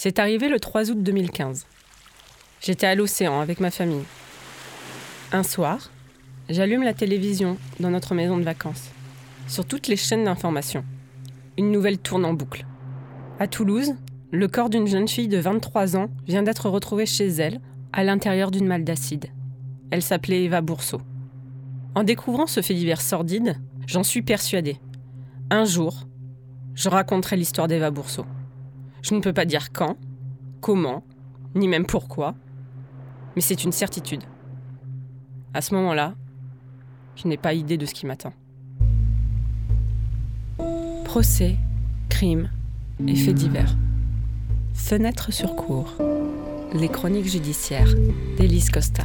C'est arrivé le 3 août 2015. J'étais à l'océan avec ma famille. Un soir, j'allume la télévision dans notre maison de vacances. Sur toutes les chaînes d'information, une nouvelle tourne en boucle. À Toulouse, le corps d'une jeune fille de 23 ans vient d'être retrouvé chez elle, à l'intérieur d'une malle d'acide. Elle s'appelait Eva Bourseau. En découvrant ce fait divers sordide, j'en suis persuadée. Un jour, je raconterai l'histoire d'Eva Bourseau. Je ne peux pas dire quand, comment, ni même pourquoi, mais c'est une certitude. À ce moment-là, je n'ai pas idée de ce qui m'attend. Procès, crimes et faits divers. Fenêtre sur cour. Les chroniques judiciaires d'Élise Costa.